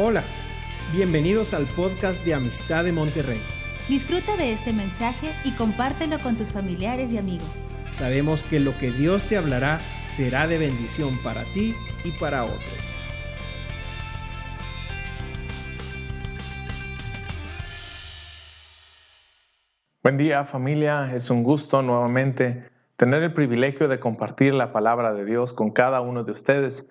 Hola, bienvenidos al podcast de Amistad de Monterrey. Disfruta de este mensaje y compártelo con tus familiares y amigos. Sabemos que lo que Dios te hablará será de bendición para ti y para otros. Buen día familia, es un gusto nuevamente tener el privilegio de compartir la palabra de Dios con cada uno de ustedes.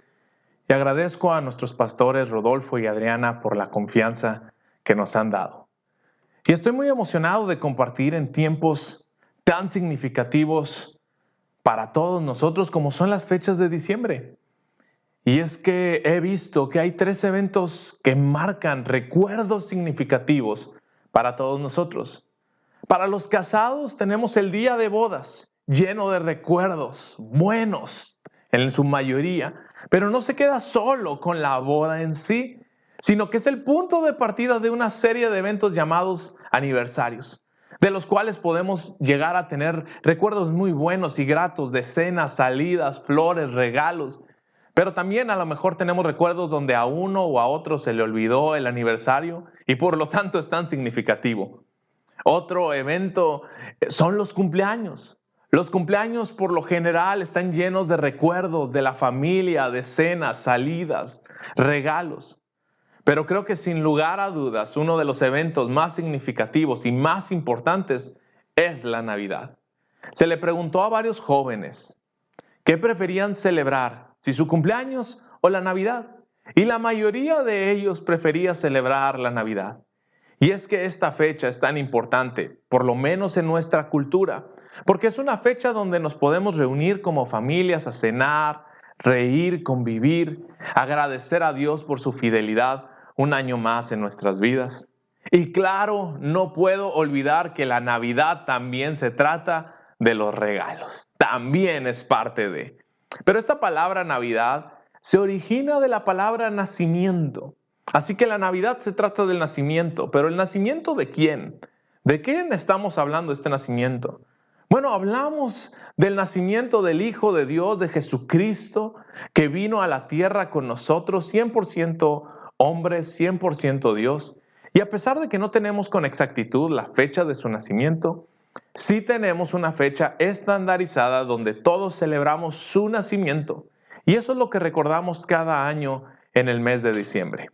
Y agradezco a nuestros pastores Rodolfo y Adriana por la confianza que nos han dado. Y estoy muy emocionado de compartir en tiempos tan significativos para todos nosotros como son las fechas de diciembre. Y es que he visto que hay tres eventos que marcan recuerdos significativos para todos nosotros. Para los casados tenemos el día de bodas, lleno de recuerdos buenos en su mayoría, pero no se queda solo con la boda en sí, sino que es el punto de partida de una serie de eventos llamados aniversarios, de los cuales podemos llegar a tener recuerdos muy buenos y gratos de cenas, salidas, flores, regalos. Pero también a lo mejor tenemos recuerdos donde a uno o a otro se le olvidó el aniversario y por lo tanto es tan significativo. Otro evento eh, son los cumpleaños. Los cumpleaños por lo general están llenos de recuerdos de la familia, de cenas, salidas, regalos. Pero creo que sin lugar a dudas uno de los eventos más significativos y más importantes es la Navidad. Se le preguntó a varios jóvenes qué preferían celebrar, si su cumpleaños o la Navidad. Y la mayoría de ellos prefería celebrar la Navidad. Y es que esta fecha es tan importante, por lo menos en nuestra cultura, porque es una fecha donde nos podemos reunir como familias a cenar, reír, convivir, agradecer a Dios por su fidelidad un año más en nuestras vidas. Y claro, no puedo olvidar que la Navidad también se trata de los regalos, también es parte de. Pero esta palabra Navidad se origina de la palabra nacimiento. Así que la Navidad se trata del nacimiento, pero ¿el nacimiento de quién? ¿De quién estamos hablando este nacimiento? Bueno, hablamos del nacimiento del Hijo de Dios, de Jesucristo, que vino a la tierra con nosotros, 100% hombre, 100% Dios. Y a pesar de que no tenemos con exactitud la fecha de su nacimiento, sí tenemos una fecha estandarizada donde todos celebramos su nacimiento. Y eso es lo que recordamos cada año en el mes de diciembre.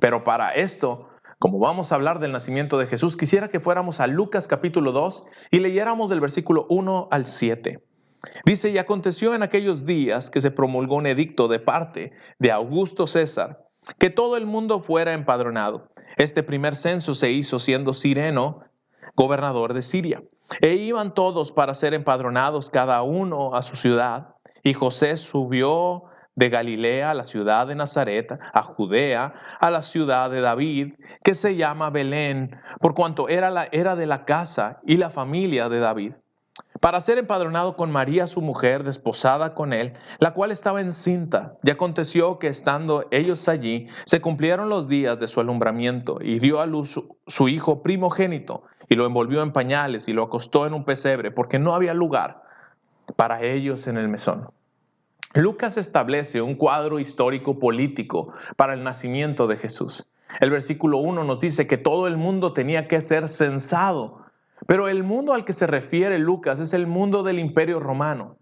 Pero para esto como vamos a hablar del nacimiento de Jesús, quisiera que fuéramos a Lucas capítulo 2 y leyéramos del versículo 1 al 7. Dice, y aconteció en aquellos días que se promulgó un edicto de parte de Augusto César, que todo el mundo fuera empadronado. Este primer censo se hizo siendo Sireno gobernador de Siria. E iban todos para ser empadronados cada uno a su ciudad. Y José subió de Galilea a la ciudad de Nazaret, a Judea, a la ciudad de David, que se llama Belén, por cuanto era, la, era de la casa y la familia de David, para ser empadronado con María su mujer, desposada con él, la cual estaba encinta. Y aconteció que estando ellos allí, se cumplieron los días de su alumbramiento, y dio a luz su, su hijo primogénito, y lo envolvió en pañales, y lo acostó en un pesebre, porque no había lugar para ellos en el mesón. Lucas establece un cuadro histórico político para el nacimiento de Jesús. El versículo 1 nos dice que todo el mundo tenía que ser censado, pero el mundo al que se refiere Lucas es el mundo del imperio romano.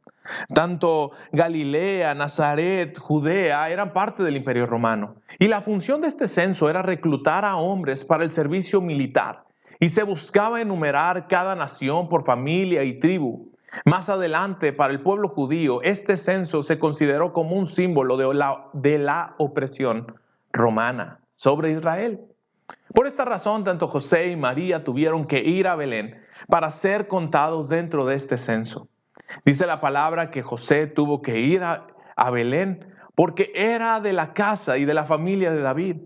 Tanto Galilea, Nazaret, Judea eran parte del imperio romano. Y la función de este censo era reclutar a hombres para el servicio militar. Y se buscaba enumerar cada nación por familia y tribu. Más adelante, para el pueblo judío, este censo se consideró como un símbolo de la, de la opresión romana sobre Israel. Por esta razón, tanto José y María tuvieron que ir a Belén para ser contados dentro de este censo. Dice la palabra que José tuvo que ir a, a Belén porque era de la casa y de la familia de David.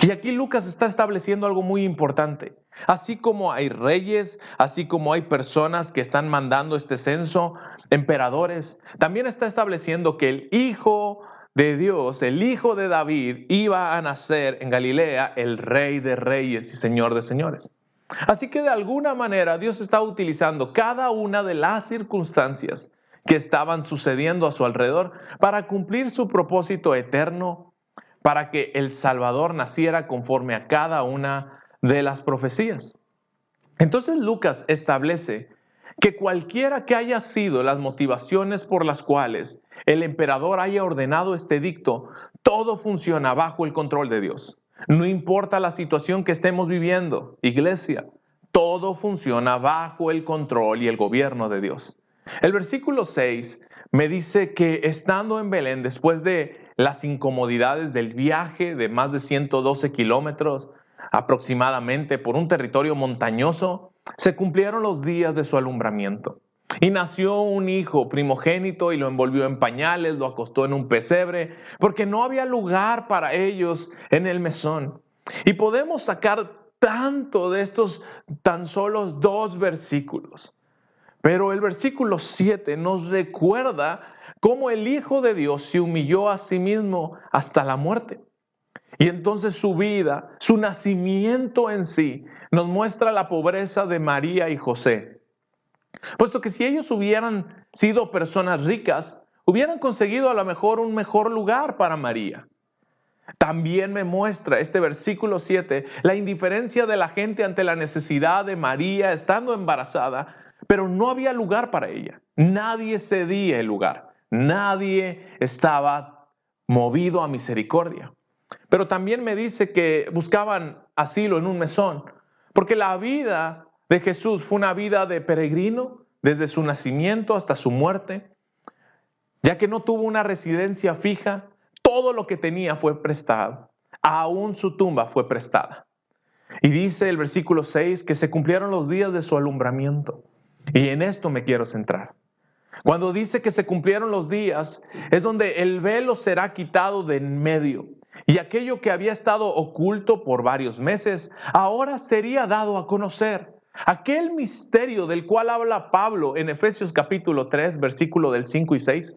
Y aquí Lucas está estableciendo algo muy importante. Así como hay reyes, así como hay personas que están mandando este censo, emperadores, también está estableciendo que el Hijo de Dios, el Hijo de David, iba a nacer en Galilea, el Rey de Reyes y Señor de Señores. Así que de alguna manera Dios está utilizando cada una de las circunstancias que estaban sucediendo a su alrededor para cumplir su propósito eterno para que el Salvador naciera conforme a cada una de las profecías. Entonces Lucas establece que cualquiera que haya sido las motivaciones por las cuales el emperador haya ordenado este dicto, todo funciona bajo el control de Dios. No importa la situación que estemos viviendo, iglesia, todo funciona bajo el control y el gobierno de Dios. El versículo 6 me dice que estando en Belén, después de las incomodidades del viaje de más de 112 kilómetros aproximadamente por un territorio montañoso, se cumplieron los días de su alumbramiento. Y nació un hijo primogénito y lo envolvió en pañales, lo acostó en un pesebre, porque no había lugar para ellos en el mesón. Y podemos sacar tanto de estos tan solos dos versículos. Pero el versículo 7 nos recuerda cómo el Hijo de Dios se humilló a sí mismo hasta la muerte. Y entonces su vida, su nacimiento en sí, nos muestra la pobreza de María y José. Puesto que si ellos hubieran sido personas ricas, hubieran conseguido a lo mejor un mejor lugar para María. También me muestra este versículo 7 la indiferencia de la gente ante la necesidad de María estando embarazada, pero no había lugar para ella. Nadie cedía el lugar. Nadie estaba movido a misericordia. Pero también me dice que buscaban asilo en un mesón, porque la vida de Jesús fue una vida de peregrino desde su nacimiento hasta su muerte, ya que no tuvo una residencia fija, todo lo que tenía fue prestado, aún su tumba fue prestada. Y dice el versículo 6 que se cumplieron los días de su alumbramiento. Y en esto me quiero centrar. Cuando dice que se cumplieron los días, es donde el velo será quitado de en medio y aquello que había estado oculto por varios meses, ahora sería dado a conocer. Aquel misterio del cual habla Pablo en Efesios capítulo 3, versículo del 5 y 6,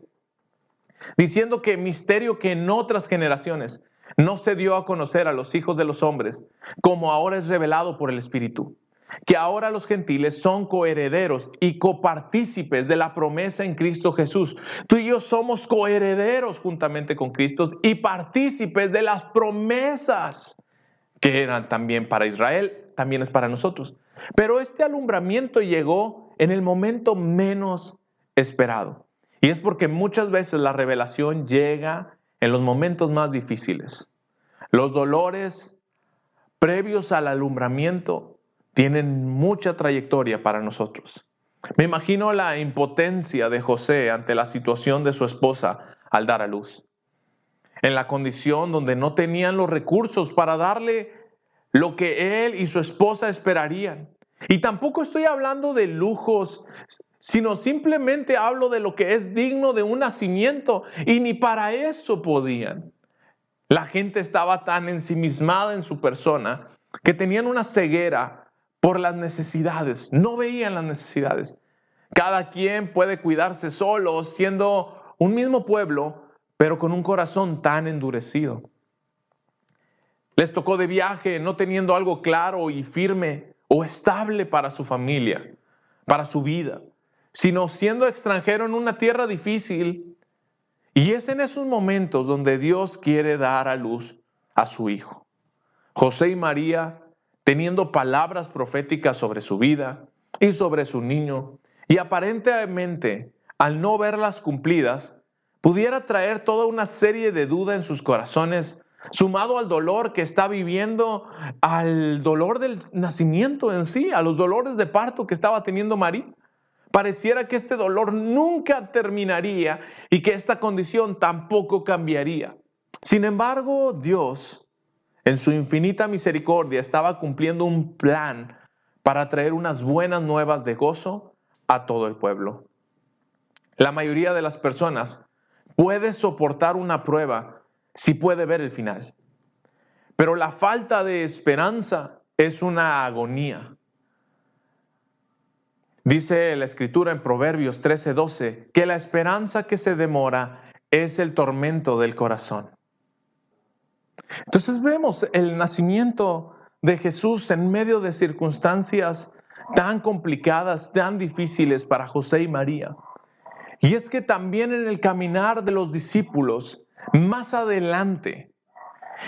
diciendo que misterio que en otras generaciones no se dio a conocer a los hijos de los hombres, como ahora es revelado por el Espíritu que ahora los gentiles son coherederos y copartícipes de la promesa en Cristo Jesús. Tú y yo somos coherederos juntamente con Cristo y partícipes de las promesas que eran también para Israel, también es para nosotros. Pero este alumbramiento llegó en el momento menos esperado. Y es porque muchas veces la revelación llega en los momentos más difíciles. Los dolores previos al alumbramiento tienen mucha trayectoria para nosotros. Me imagino la impotencia de José ante la situación de su esposa al dar a luz. En la condición donde no tenían los recursos para darle lo que él y su esposa esperarían. Y tampoco estoy hablando de lujos, sino simplemente hablo de lo que es digno de un nacimiento. Y ni para eso podían. La gente estaba tan ensimismada en su persona que tenían una ceguera por las necesidades, no veían las necesidades. Cada quien puede cuidarse solo, siendo un mismo pueblo, pero con un corazón tan endurecido. Les tocó de viaje no teniendo algo claro y firme o estable para su familia, para su vida, sino siendo extranjero en una tierra difícil. Y es en esos momentos donde Dios quiere dar a luz a su hijo. José y María teniendo palabras proféticas sobre su vida y sobre su niño, y aparentemente, al no verlas cumplidas, pudiera traer toda una serie de dudas en sus corazones, sumado al dolor que está viviendo, al dolor del nacimiento en sí, a los dolores de parto que estaba teniendo María. Pareciera que este dolor nunca terminaría y que esta condición tampoco cambiaría. Sin embargo, Dios en su infinita misericordia estaba cumpliendo un plan para traer unas buenas nuevas de gozo a todo el pueblo. La mayoría de las personas puede soportar una prueba si puede ver el final. Pero la falta de esperanza es una agonía. Dice la escritura en Proverbios 13:12 que la esperanza que se demora es el tormento del corazón. Entonces vemos el nacimiento de Jesús en medio de circunstancias tan complicadas, tan difíciles para José y María. Y es que también en el caminar de los discípulos, más adelante,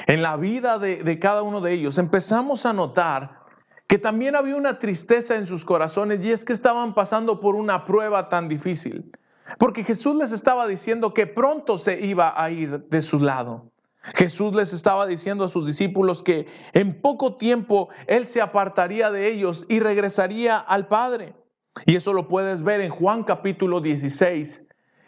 en la vida de, cada uno de ellos, empezamos a notar que también había una tristeza en sus corazones y es que estaban pasando por una prueba tan difícil. Porque Jesús les estaba diciendo que pronto se iba a ir de su lado. Jesús les estaba diciendo a sus discípulos que en poco tiempo Él se apartaría de ellos y regresaría al Padre. Y eso lo puedes ver en Juan capítulo 16,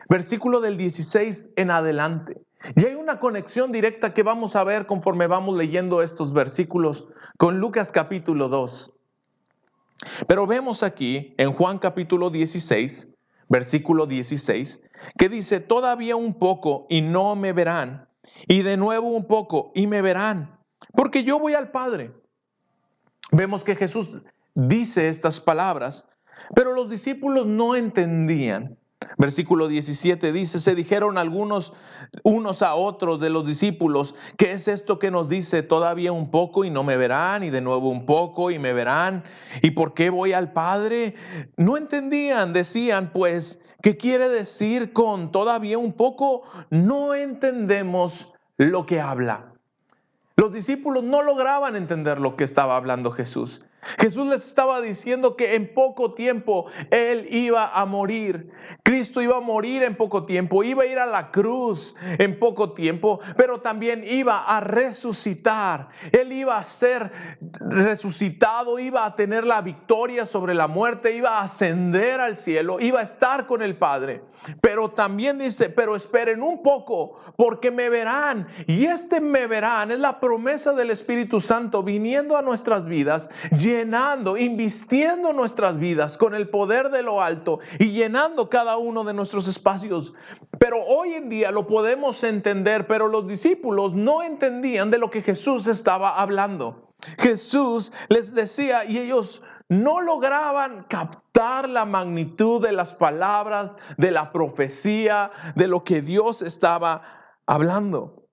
versículo del 16 en adelante. Y hay una conexión directa que vamos a ver conforme vamos leyendo estos versículos con Lucas capítulo 2. Pero vemos aquí en Juan capítulo 16, versículo 16, que dice, todavía un poco y no me verán, y de nuevo un poco y me verán, porque yo voy al Padre. Vemos que Jesús dice estas palabras, pero los discípulos no entendían. Versículo 17 dice, se dijeron algunos unos a otros de los discípulos, ¿qué es esto que nos dice? Todavía un poco y no me verán, y de nuevo un poco y me verán, ¿y por qué voy al Padre? No entendían, decían pues, ¿qué quiere decir con todavía un poco? No entendemos lo que habla. Los discípulos no lograban entender lo que estaba hablando Jesús. Jesús les estaba diciendo que en poco tiempo Él iba a morir. Cristo iba a morir en poco tiempo, iba a ir a la cruz en poco tiempo, pero también iba a resucitar. Él iba a ser resucitado, iba a tener la victoria sobre la muerte, iba a ascender al cielo, iba a estar con el Padre. Pero también dice, pero esperen un poco, porque me verán. Y este me verán es la promesa del Espíritu Santo viniendo a nuestras vidas llenando, invistiendo nuestras vidas con el poder de lo alto y llenando cada uno de nuestros espacios. Pero hoy en día lo podemos entender, pero los discípulos no entendían de lo que Jesús estaba hablando. Jesús les decía y ellos no lograban captar la magnitud de las palabras, de la profecía, de lo que Dios estaba hablando.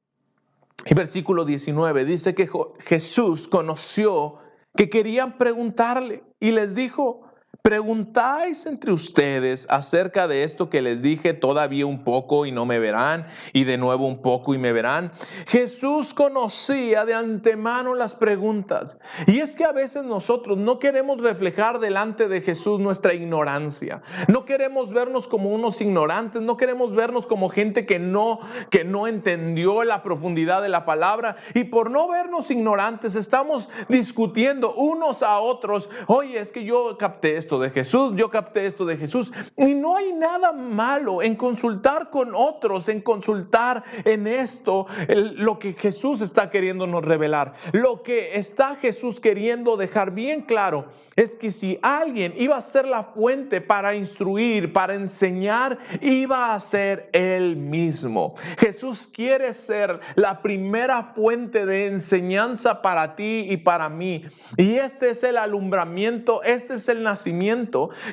Y versículo 19 dice que Jesús conoció que querían preguntarle y les dijo, Preguntáis entre ustedes acerca de esto que les dije todavía un poco y no me verán, y de nuevo un poco y me verán. Jesús conocía de antemano las preguntas. Y es que a veces nosotros no queremos reflejar delante de Jesús nuestra ignorancia. No queremos vernos como unos ignorantes, no queremos vernos como gente que no que no entendió la profundidad de la palabra y por no vernos ignorantes estamos discutiendo unos a otros, "Oye, es que yo capté de Jesús, yo capté esto de Jesús. Y no hay nada malo en consultar con otros, en consultar en esto lo que Jesús está queriéndonos revelar. Lo que está Jesús queriendo dejar bien claro es que si alguien iba a ser la fuente para instruir, para enseñar, iba a ser él mismo. Jesús quiere ser la primera fuente de enseñanza para ti y para mí. Y este es el alumbramiento, este es el nacimiento,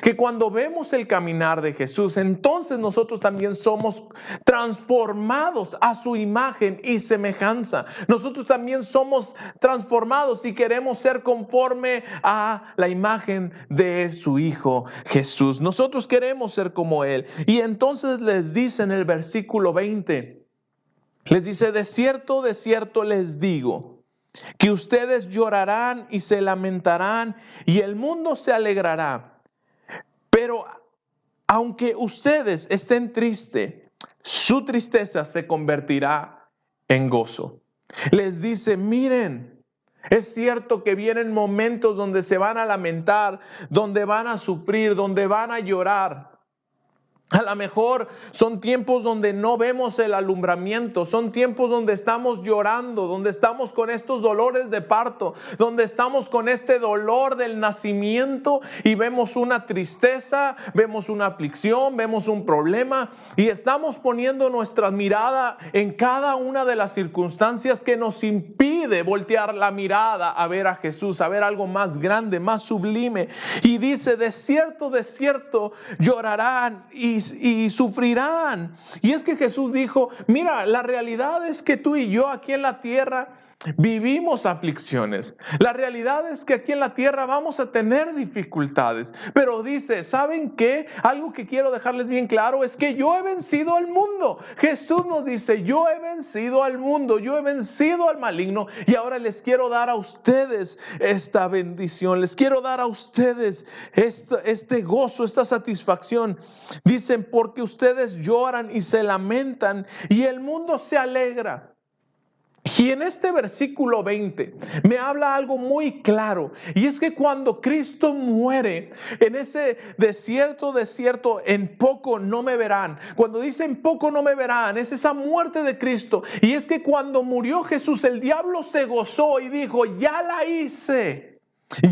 que cuando vemos el caminar de Jesús, entonces nosotros también somos transformados a su imagen y semejanza. Nosotros también somos transformados y queremos ser conforme a la imagen de su Hijo Jesús. Nosotros queremos ser como Él. Y entonces les dice en el versículo 20, les dice, de cierto, de cierto les digo, que ustedes llorarán y se lamentarán y el mundo se alegrará. Pero aunque ustedes estén tristes, su tristeza se convertirá en gozo. Les dice, miren, es cierto que vienen momentos donde se van a lamentar, donde van a sufrir, donde van a llorar. A lo mejor son tiempos donde no vemos el alumbramiento, son tiempos donde estamos llorando, donde estamos con estos dolores de parto, donde estamos con este dolor del nacimiento y vemos una tristeza, vemos una aflicción, vemos un problema y estamos poniendo nuestra mirada en cada una de las circunstancias que nos impide voltear la mirada a ver a Jesús, a ver algo más grande, más sublime. Y dice, de cierto, de cierto, llorarán y y, sufrirán. Y es que Jesús dijo, mira, la realidad es que tú y yo aquí en la tierra vivimos aflicciones. La realidad es que aquí en la tierra vamos a tener dificultades. Pero dice, ¿saben qué? Algo que quiero dejarles bien claro es que yo he vencido al mundo. Jesús nos dice, yo he vencido al mundo, yo he vencido al maligno y ahora les quiero dar a ustedes esta bendición, les quiero dar a ustedes este, este gozo, esta satisfacción. Dicen, porque ustedes lloran y se lamentan y el mundo se alegra. Y en este versículo 20 me habla algo muy claro, y es que cuando Cristo muere en ese desierto, desierto, en poco no me verán. Cuando dice en poco no me verán, es esa muerte de Cristo. Y es que cuando murió Jesús, el diablo se gozó y dijo, ya la hice,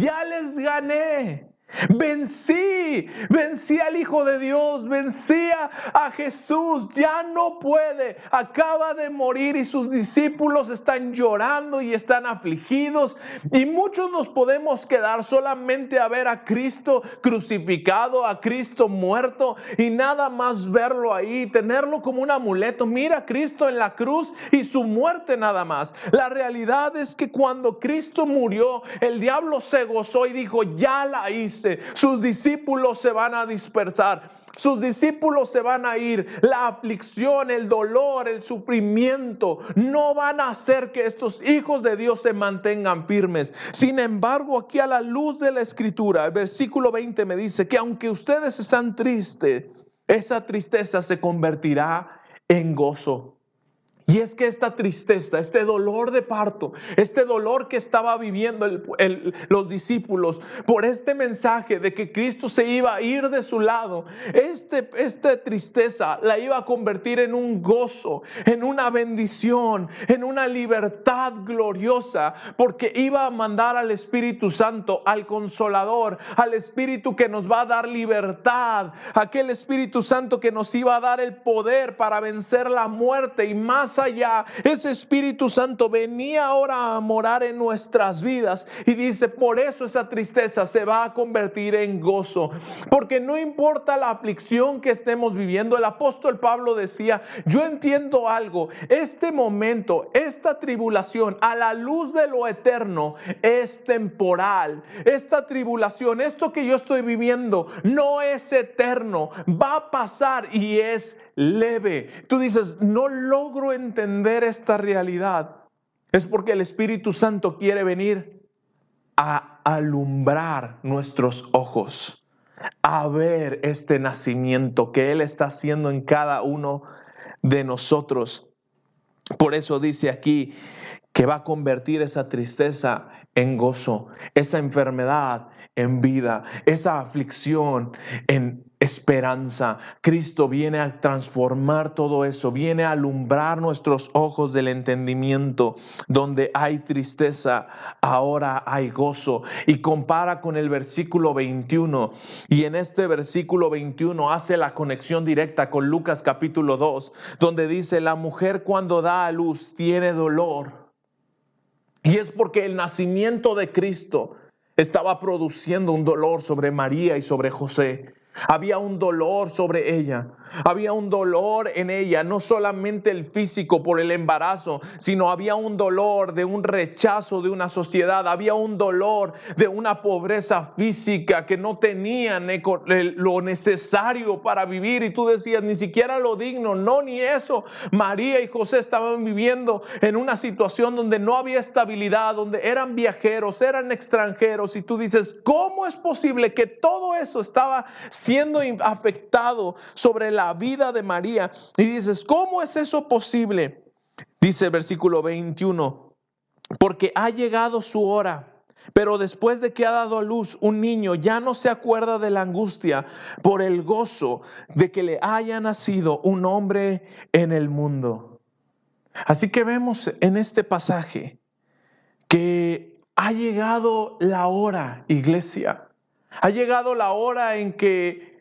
ya les gané. Vencí, vencí al Hijo de Dios, vencí a, Jesús, ya no puede, acaba de morir y sus discípulos están llorando y están afligidos y muchos nos podemos quedar solamente a ver a Cristo crucificado, a Cristo muerto y nada más verlo ahí, tenerlo como un amuleto. Mira a Cristo en la cruz y su muerte nada más. La realidad es que cuando Cristo murió, el diablo se gozó y dijo, ya la hice sus discípulos se van a dispersar. Sus discípulos se van a ir. La aflicción, el dolor, el sufrimiento no van a hacer que estos hijos de Dios se mantengan firmes. Sin embargo, aquí a la luz de la escritura, el versículo 20 me dice que aunque ustedes están tristes, esa tristeza se convertirá en gozo. Y es que esta tristeza, este dolor de parto, este dolor que estaba viviendo los discípulos por este mensaje de que Cristo se iba a ir de su lado, este, esta tristeza la iba a convertir en un gozo, en una bendición, en una libertad gloriosa, porque iba a mandar al Espíritu Santo, al Consolador, al Espíritu que nos va a dar libertad, aquel Espíritu Santo que nos iba a dar el poder para vencer la muerte y allá, ese Espíritu Santo venía ahora a morar en nuestras vidas y dice, por eso esa tristeza se va a convertir en gozo, porque no importa la aflicción que estemos viviendo, el apóstol Pablo decía, yo entiendo algo, este momento, esta tribulación a la luz de lo eterno es temporal, esta tribulación, esto que yo estoy viviendo no es eterno, va a pasar y es leve. Tú dices, no logro entender esta realidad. Es porque el Espíritu Santo quiere venir a alumbrar nuestros ojos, a ver este nacimiento que Él está haciendo en cada uno de nosotros. Por eso dice aquí que va a convertir esa tristeza en gozo, esa enfermedad en vida, esa aflicción en esperanza. Cristo viene a transformar todo eso, viene a alumbrar nuestros ojos del entendimiento. Donde hay tristeza, ahora hay gozo. Y compara con el versículo 21. Y en este versículo 21 hace la conexión directa con Lucas capítulo 2, donde dice, la mujer cuando da a luz tiene dolor. Y es porque el nacimiento de Cristo estaba produciendo un dolor sobre María y sobre José. Había un dolor sobre ella. Había un dolor en ella, no solamente el físico por el embarazo, sino había un dolor de un rechazo de una sociedad, había un dolor de una pobreza física que no tenían lo necesario para vivir y tú decías, ni siquiera lo digno, no, ni eso. María y José estaban viviendo en una situación donde no había estabilidad, donde eran viajeros, eran extranjeros y tú dices, ¿cómo es posible que todo eso estaba siendo afectado sobre la la vida de María. Y dices, ¿cómo es eso posible? Dice el versículo 21, porque ha llegado su hora. Pero después de que ha dado a luz un niño, ya no se acuerda de la angustia por el gozo de que le haya nacido un hombre en el mundo. Así que vemos en este pasaje que ha llegado la hora, iglesia. Ha llegado la hora en que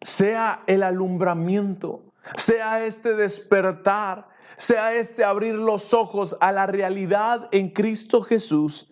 sea el alumbramiento, sea este despertar, sea este abrir los ojos a la realidad en Cristo Jesús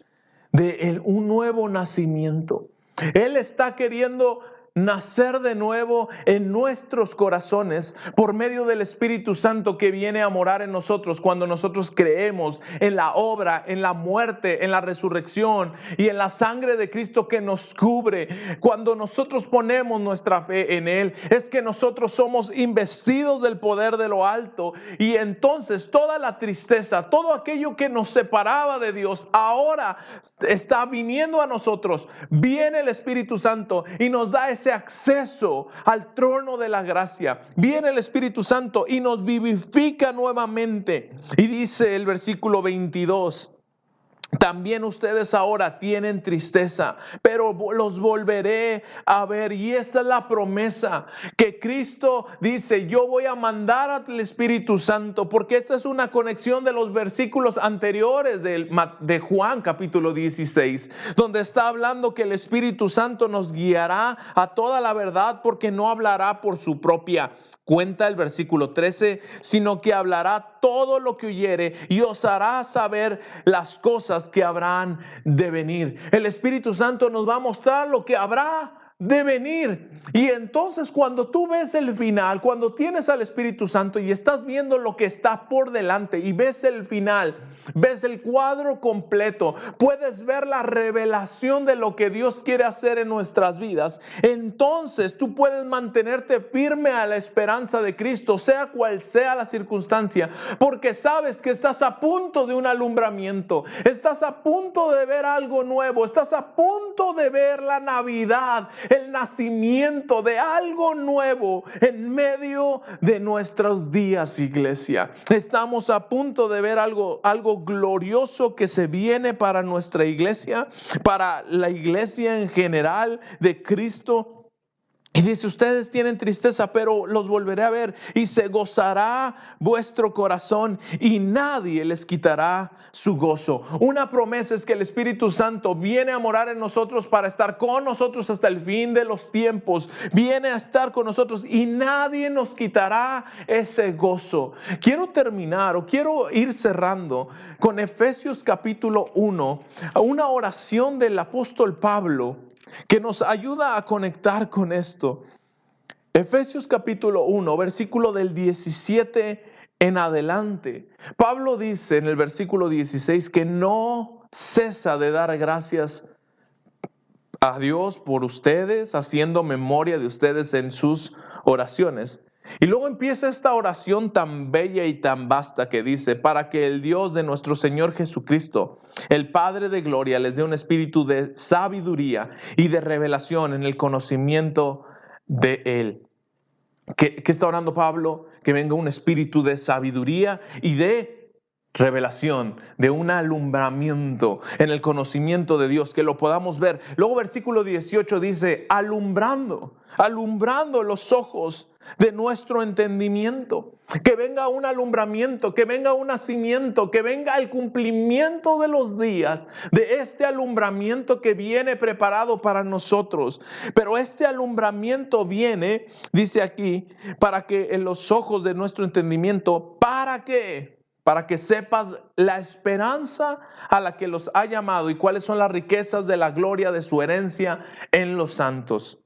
de un nuevo nacimiento. Él está queriendo nacer de nuevo en nuestros corazones por medio del Espíritu Santo que viene a morar en nosotros cuando nosotros creemos en la obra, en la muerte, en la resurrección y en la sangre de Cristo que nos cubre. Cuando nosotros ponemos nuestra fe en Él, es que nosotros somos investidos del poder de lo alto y entonces toda la tristeza, todo aquello que nos separaba de Dios, ahora está viniendo a nosotros. Viene el Espíritu Santo y nos da ese acceso al trono de la gracia. Viene el Espíritu Santo y nos vivifica nuevamente. Y dice el versículo 22. También ustedes ahora tienen tristeza, pero los volveré a ver. Y esta es la promesa que Cristo dice, yo voy a mandar al Espíritu Santo, porque esta es una conexión de los versículos anteriores de, Juan capítulo 16, donde está hablando que el Espíritu Santo nos guiará a toda la verdad, porque no hablará por su propia cuenta el versículo 13, sino que hablará todo lo que oyere y os hará saber las cosas que habrán de venir. El Espíritu Santo nos va a mostrar lo que habrá de venir. Y entonces cuando tú ves el final, cuando tienes al Espíritu Santo y estás viendo lo que está por delante y ves el final, ves el cuadro completo, puedes ver la revelación de lo que Dios quiere hacer en nuestras vidas, entonces tú puedes mantenerte firme a la esperanza de Cristo, sea cual sea la circunstancia, porque sabes que estás a punto de un alumbramiento, estás a punto de ver algo nuevo, estás a punto de ver la Navidad, el nacimiento de algo nuevo en medio de nuestros días, iglesia. Estamos a punto de ver algo, algo glorioso que se viene para nuestra iglesia, para la iglesia en general de Cristo y dice, ustedes tienen tristeza, pero los volveré a ver y se gozará vuestro corazón y nadie les quitará su gozo. Una promesa es que el Espíritu Santo viene a morar en nosotros para estar con nosotros hasta el fin de los tiempos. Viene a estar con nosotros y nadie nos quitará ese gozo. Quiero terminar o quiero ir cerrando con Efesios capítulo 1, una oración del apóstol Pablo que nos ayuda a conectar con esto. Efesios capítulo 1, versículo del 17 en adelante. Pablo dice en el versículo 16 que no cesa de dar gracias a Dios por ustedes, haciendo memoria de ustedes en sus oraciones. Y luego empieza esta oración tan bella y tan vasta que dice, para que el Dios de nuestro Señor Jesucristo, el Padre de Gloria, les dé un espíritu de sabiduría y de revelación en el conocimiento de Él. ¿Qué, está orando Pablo? Que venga un espíritu de sabiduría y de revelación, de un alumbramiento en el conocimiento de Dios, que lo podamos ver. Luego versículo 18 dice, alumbrando, alumbrando los ojos de nuestro entendimiento. Que venga un alumbramiento, que venga un nacimiento, que venga el cumplimiento de los días de este alumbramiento que viene preparado para nosotros. Pero este alumbramiento viene, dice aquí, para que en los ojos de nuestro entendimiento, ¿para qué? Para que sepas la esperanza a la que los ha llamado y cuáles son las riquezas de la gloria de su herencia en los santos.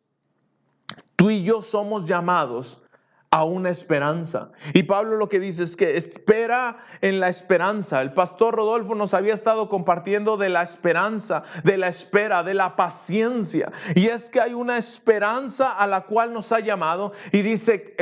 Tú y yo somos llamados a una esperanza. Y Pablo lo que dice es que espera en la esperanza. El pastor Rodolfo nos había estado compartiendo de la esperanza, de la espera, de la paciencia. Y es que hay una esperanza a la cual nos ha llamado y dice,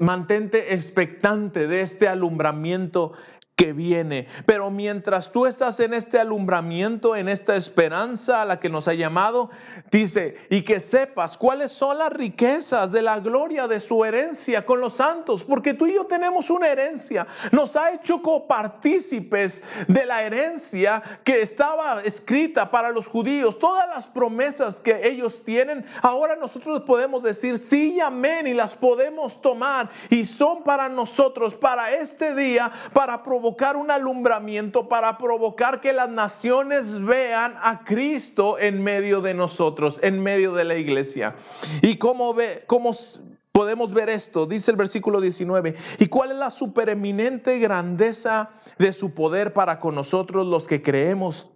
mantente expectante de este alumbramiento que viene. Pero mientras tú estás en este alumbramiento, en esta esperanza a la que nos ha llamado, dice, y que sepas cuáles son las riquezas de la gloria de su herencia con los santos, porque tú y yo tenemos una herencia. Nos ha hecho copartícipes de la herencia que estaba escrita para los judíos. Todas las promesas que ellos tienen, ahora nosotros podemos decir sí y amén y las podemos tomar y son para nosotros, para este día, para provocar provocar un alumbramiento, para provocar que las naciones vean a Cristo en medio de nosotros, en medio de la iglesia. ¿Y cómo, ve, cómo podemos ver esto? Dice el versículo 19. ¿Y cuál es la supereminente grandeza de su poder para con nosotros los que creemos?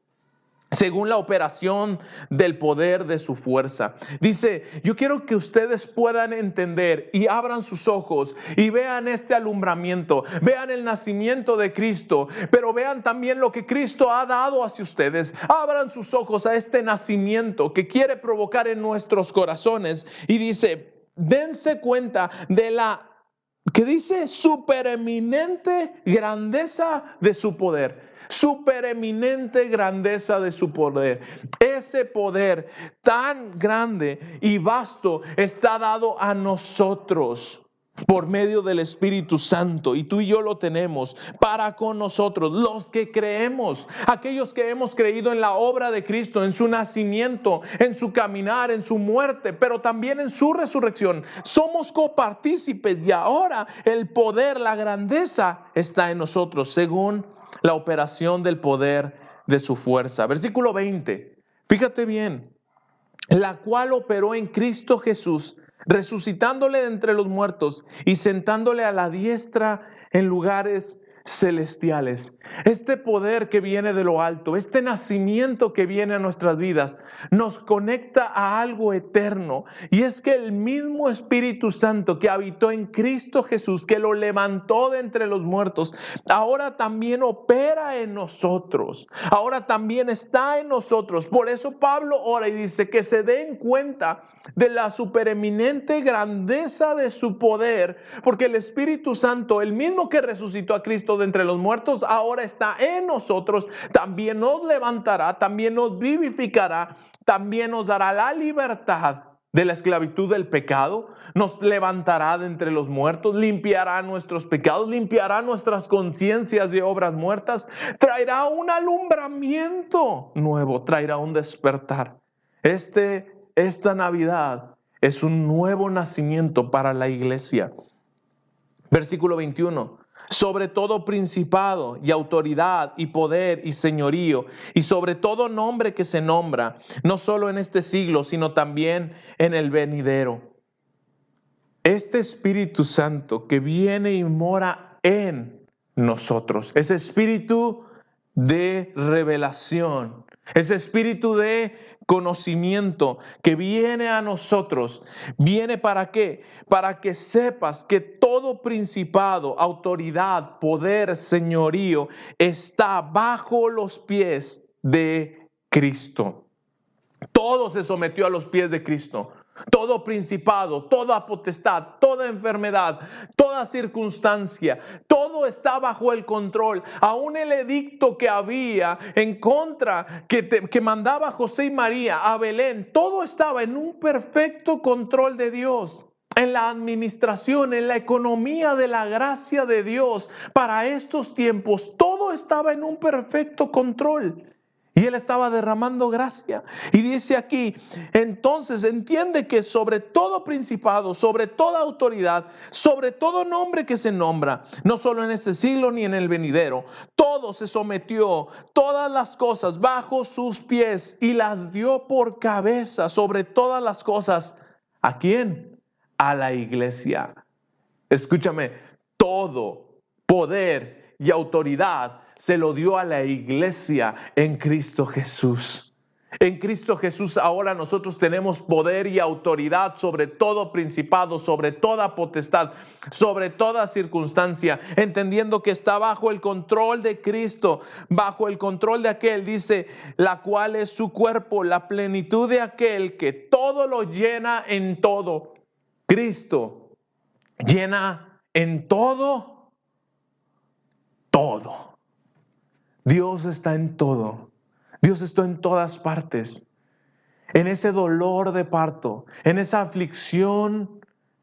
Según la operación del poder de su fuerza. Dice, yo quiero que ustedes puedan entender y abran sus ojos y vean este alumbramiento, vean el nacimiento de Cristo, pero vean también lo que Cristo ha dado hacia ustedes. Abran sus ojos a este nacimiento que quiere provocar en nuestros corazones y dice, dense cuenta de la que dice supereminente grandeza de su poder supereminente grandeza de su poder. Ese poder tan grande y vasto está dado a nosotros por medio del Espíritu Santo y tú y yo lo tenemos para con nosotros, los que creemos, aquellos que hemos creído en la obra de Cristo, en su nacimiento, en su caminar, en su muerte, pero también en su resurrección. Somos copartícipes y ahora el poder, la grandeza está en nosotros, según la operación del poder de su fuerza. Versículo 20, fíjate bien, la cual operó en Cristo Jesús, resucitándole de entre los muertos y sentándole a la diestra en lugares celestiales. Este poder que viene de lo alto, este nacimiento que viene a nuestras vidas, nos conecta a algo eterno. Y es que el mismo Espíritu Santo que habitó en Cristo Jesús, que lo levantó de entre los muertos, ahora también opera en nosotros. Ahora también está en nosotros. Por eso Pablo ora y dice que se den cuenta de la supereminente grandeza de su poder, porque el Espíritu Santo, el mismo que resucitó a Cristo de entre los muertos, ahora está en nosotros, también nos levantará, también nos vivificará, también nos dará la libertad de la esclavitud del pecado, nos levantará de entre los muertos, limpiará nuestros pecados, limpiará nuestras conciencias de obras muertas, traerá un alumbramiento nuevo, traerá un despertar. Este esta Navidad es un nuevo nacimiento para la iglesia. Versículo 21. Sobre todo principado y autoridad y poder y señorío y sobre todo nombre que se nombra, no solo en este siglo, sino también en el venidero. Este Espíritu Santo que viene y mora en nosotros, ese espíritu de revelación, ese espíritu de conocimiento que viene a nosotros, viene para qué? Para que sepas que todo principado, autoridad, poder, señorío está bajo los pies de Cristo. Todo se sometió a los pies de Cristo todo principado, toda potestad, toda enfermedad, toda circunstancia, todo está bajo el control. Aún el edicto que había en contra, que, que mandaba José y María a Belén, todo estaba en un perfecto control de Dios en la administración, en la economía de la gracia de Dios para estos tiempos, todo estaba en un perfecto control. Y él estaba derramando gracia. Y dice aquí, entonces entiende que sobre todo principado, sobre toda autoridad, sobre todo nombre que se nombra, no solo en este siglo ni en el venidero, todo se sometió, todas las cosas bajo sus pies y las dio por cabeza sobre todas las cosas. ¿A quién? A la iglesia. Escúchame, todo poder y autoridad se lo dio a la iglesia en Cristo Jesús. En Cristo Jesús ahora nosotros tenemos poder y autoridad sobre todo principado, sobre toda potestad, sobre toda circunstancia, entendiendo que está bajo el control de Cristo, bajo el control de aquel, dice, la cual es su cuerpo, la plenitud de aquel que todo lo llena en todo. Cristo llena en todo, todo. Dios está en todo. Dios está en todas partes. En ese dolor de parto, en esa aflicción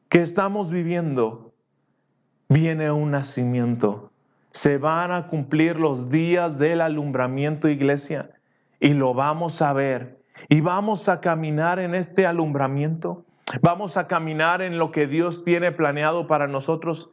que estamos viviendo, viene un nacimiento. Se van a cumplir los días del alumbramiento, iglesia, y lo vamos a ver. Y vamos a caminar en este alumbramiento. Vamos a caminar en lo que Dios tiene planeado para nosotros.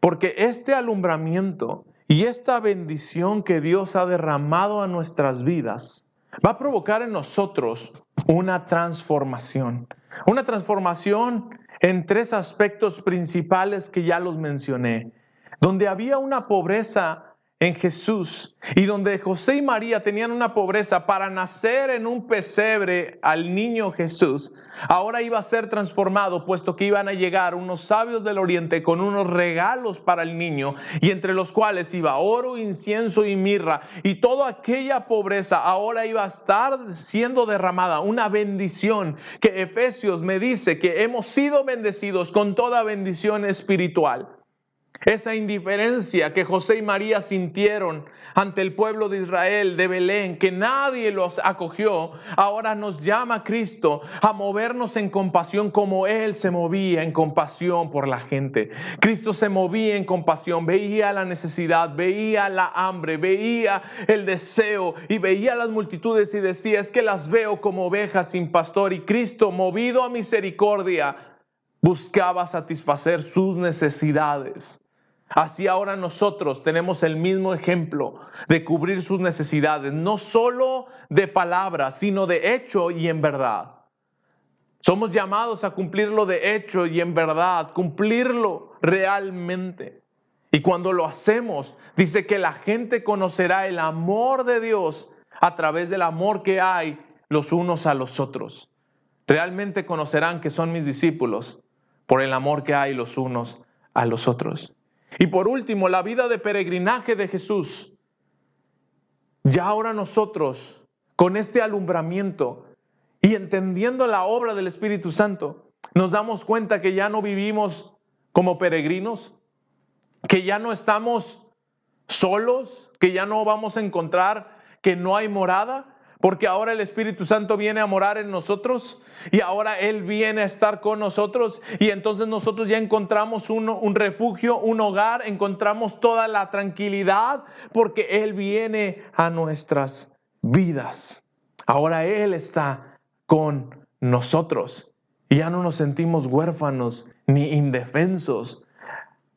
Porque este alumbramiento y esta bendición que Dios ha derramado a nuestras vidas va a provocar en nosotros una transformación. Una transformación en tres aspectos principales que ya los mencioné. Donde había una pobreza en Jesús y donde José y María tenían una pobreza para nacer en un pesebre al niño Jesús, ahora iba a ser transformado puesto que iban a llegar unos sabios del oriente con unos regalos para el niño y entre los cuales iba oro, incienso y mirra y toda aquella pobreza ahora iba a estar siendo derramada, una bendición que Efesios me dice que hemos sido bendecidos con toda bendición espiritual. Esa indiferencia que José y María sintieron ante el pueblo de Israel, de Belén, que nadie los acogió, ahora nos llama Cristo a movernos en compasión como Él se movía en compasión por la gente. Cristo se movía en compasión, veía la necesidad, veía la hambre, veía el deseo y veía las multitudes y decía, es que las veo como ovejas sin pastor y Cristo, movido a misericordia, buscaba satisfacer sus necesidades. Así ahora nosotros tenemos el mismo ejemplo de cubrir sus necesidades, no solo de palabras, sino de hecho y en verdad. Somos llamados a cumplirlo de hecho y en verdad, cumplirlo realmente. Y cuando lo hacemos, dice que la gente conocerá el amor de Dios a través del amor que hay los unos a los otros. Realmente conocerán que son mis discípulos por el amor que hay los unos a los otros. Y por último, la vida de peregrinaje de Jesús. Ya ahora nosotros, con este alumbramiento y entendiendo la obra del Espíritu Santo, nos damos cuenta que ya no vivimos como peregrinos, que ya no estamos solos, que ya no vamos a encontrar que no hay morada, porque ahora el Espíritu Santo viene a morar en nosotros y ahora Él viene a estar con nosotros y entonces nosotros ya encontramos un, refugio, un hogar, encontramos toda la tranquilidad porque Él viene a nuestras vidas. Ahora Él está con nosotros y ya no nos sentimos huérfanos ni indefensos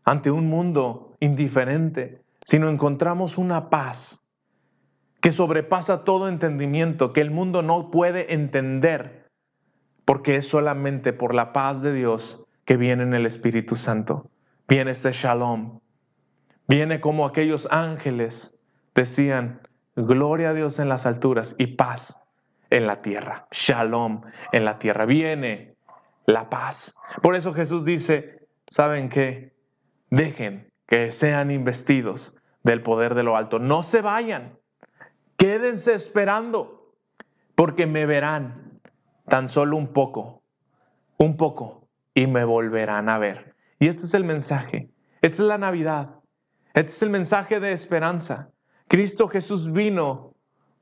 ante un mundo indiferente, sino encontramos una paz que sobrepasa todo entendimiento, que el mundo no puede entender, porque es solamente por la paz de Dios que viene en el Espíritu Santo. Viene este shalom. Viene como aquellos ángeles decían, gloria a Dios en las alturas y paz en la tierra. Shalom en la tierra. Viene la paz. Por eso Jesús dice, ¿saben qué? Dejen que sean investidos del poder de lo alto. No se vayan. Quédense esperando, porque me verán tan solo un poco, un poco, y me volverán a ver. Y este es el mensaje, esta es la Navidad, este es el mensaje de esperanza. Cristo Jesús vino,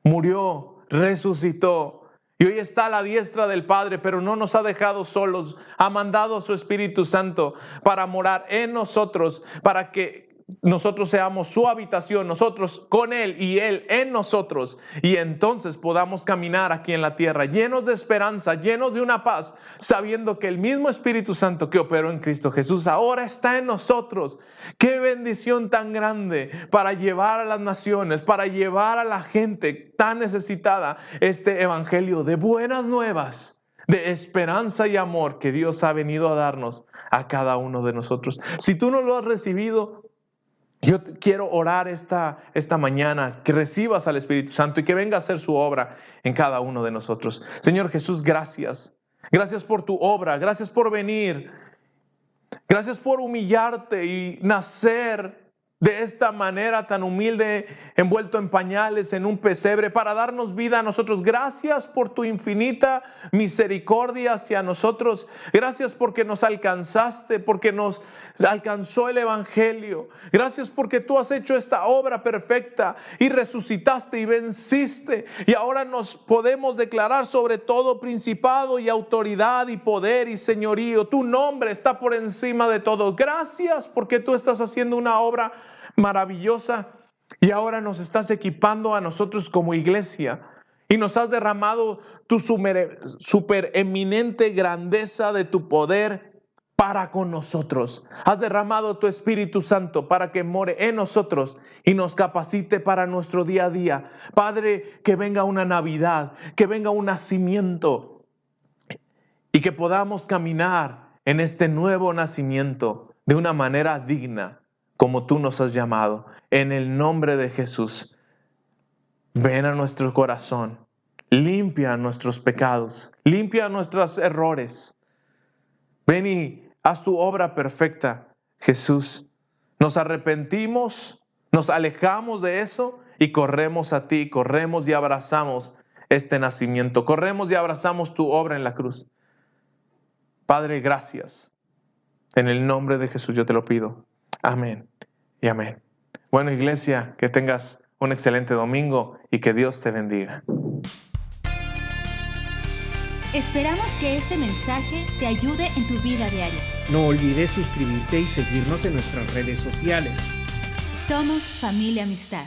murió, resucitó, y hoy está a la diestra del Padre, pero no nos ha dejado solos. Ha mandado a su Espíritu Santo para morar en nosotros, para que nosotros seamos su habitación, nosotros con Él y Él en nosotros, y entonces podamos caminar aquí en la tierra llenos de esperanza, llenos de una paz, sabiendo que el mismo Espíritu Santo que operó en Cristo Jesús ahora está en nosotros. Qué bendición tan grande para llevar a las naciones, para llevar a la gente tan necesitada este Evangelio de buenas nuevas de esperanza y amor que Dios ha venido a darnos a cada uno de nosotros. Si tú no lo has recibido, yo quiero orar esta, esta mañana, que recibas al Espíritu Santo y que venga a hacer su obra en cada uno de nosotros. Señor Jesús, gracias. Gracias por tu obra, gracias por venir. Gracias por humillarte y nacer de esta manera tan humilde, envuelto en pañales, en un pesebre, para darnos vida a nosotros. Gracias por tu infinita misericordia hacia nosotros. Gracias porque nos alcanzaste, porque nos alcanzó el Evangelio. Gracias porque tú has hecho esta obra perfecta y resucitaste y venciste. Y ahora nos podemos declarar sobre todo principado y autoridad y poder y señorío. Tu nombre está por encima de todo. Gracias porque tú estás haciendo una obra maravillosa y ahora nos estás equipando a nosotros como iglesia y nos has derramado tu super eminente grandeza de tu poder para con nosotros. Has derramado tu Espíritu Santo para que more en nosotros y nos capacite para nuestro día a día. Padre, que venga una Navidad, que venga un nacimiento y que podamos caminar en este nuevo nacimiento de una manera digna como tú nos has llamado. En el nombre de Jesús, ven a nuestro corazón, limpia nuestros pecados, limpia nuestros errores. Ven y haz tu obra perfecta, Jesús. Nos arrepentimos, nos alejamos de eso y corremos a ti, corremos y abrazamos este nacimiento, corremos y abrazamos tu obra en la cruz. Padre, gracias. En el nombre de Jesús yo te lo pido. Amén y amén. Bueno, iglesia, que tengas un excelente domingo y que Dios te bendiga. Esperamos que este mensaje te ayude en tu vida diaria. No olvides suscribirte y seguirnos en nuestras redes sociales. Somos familia amistad.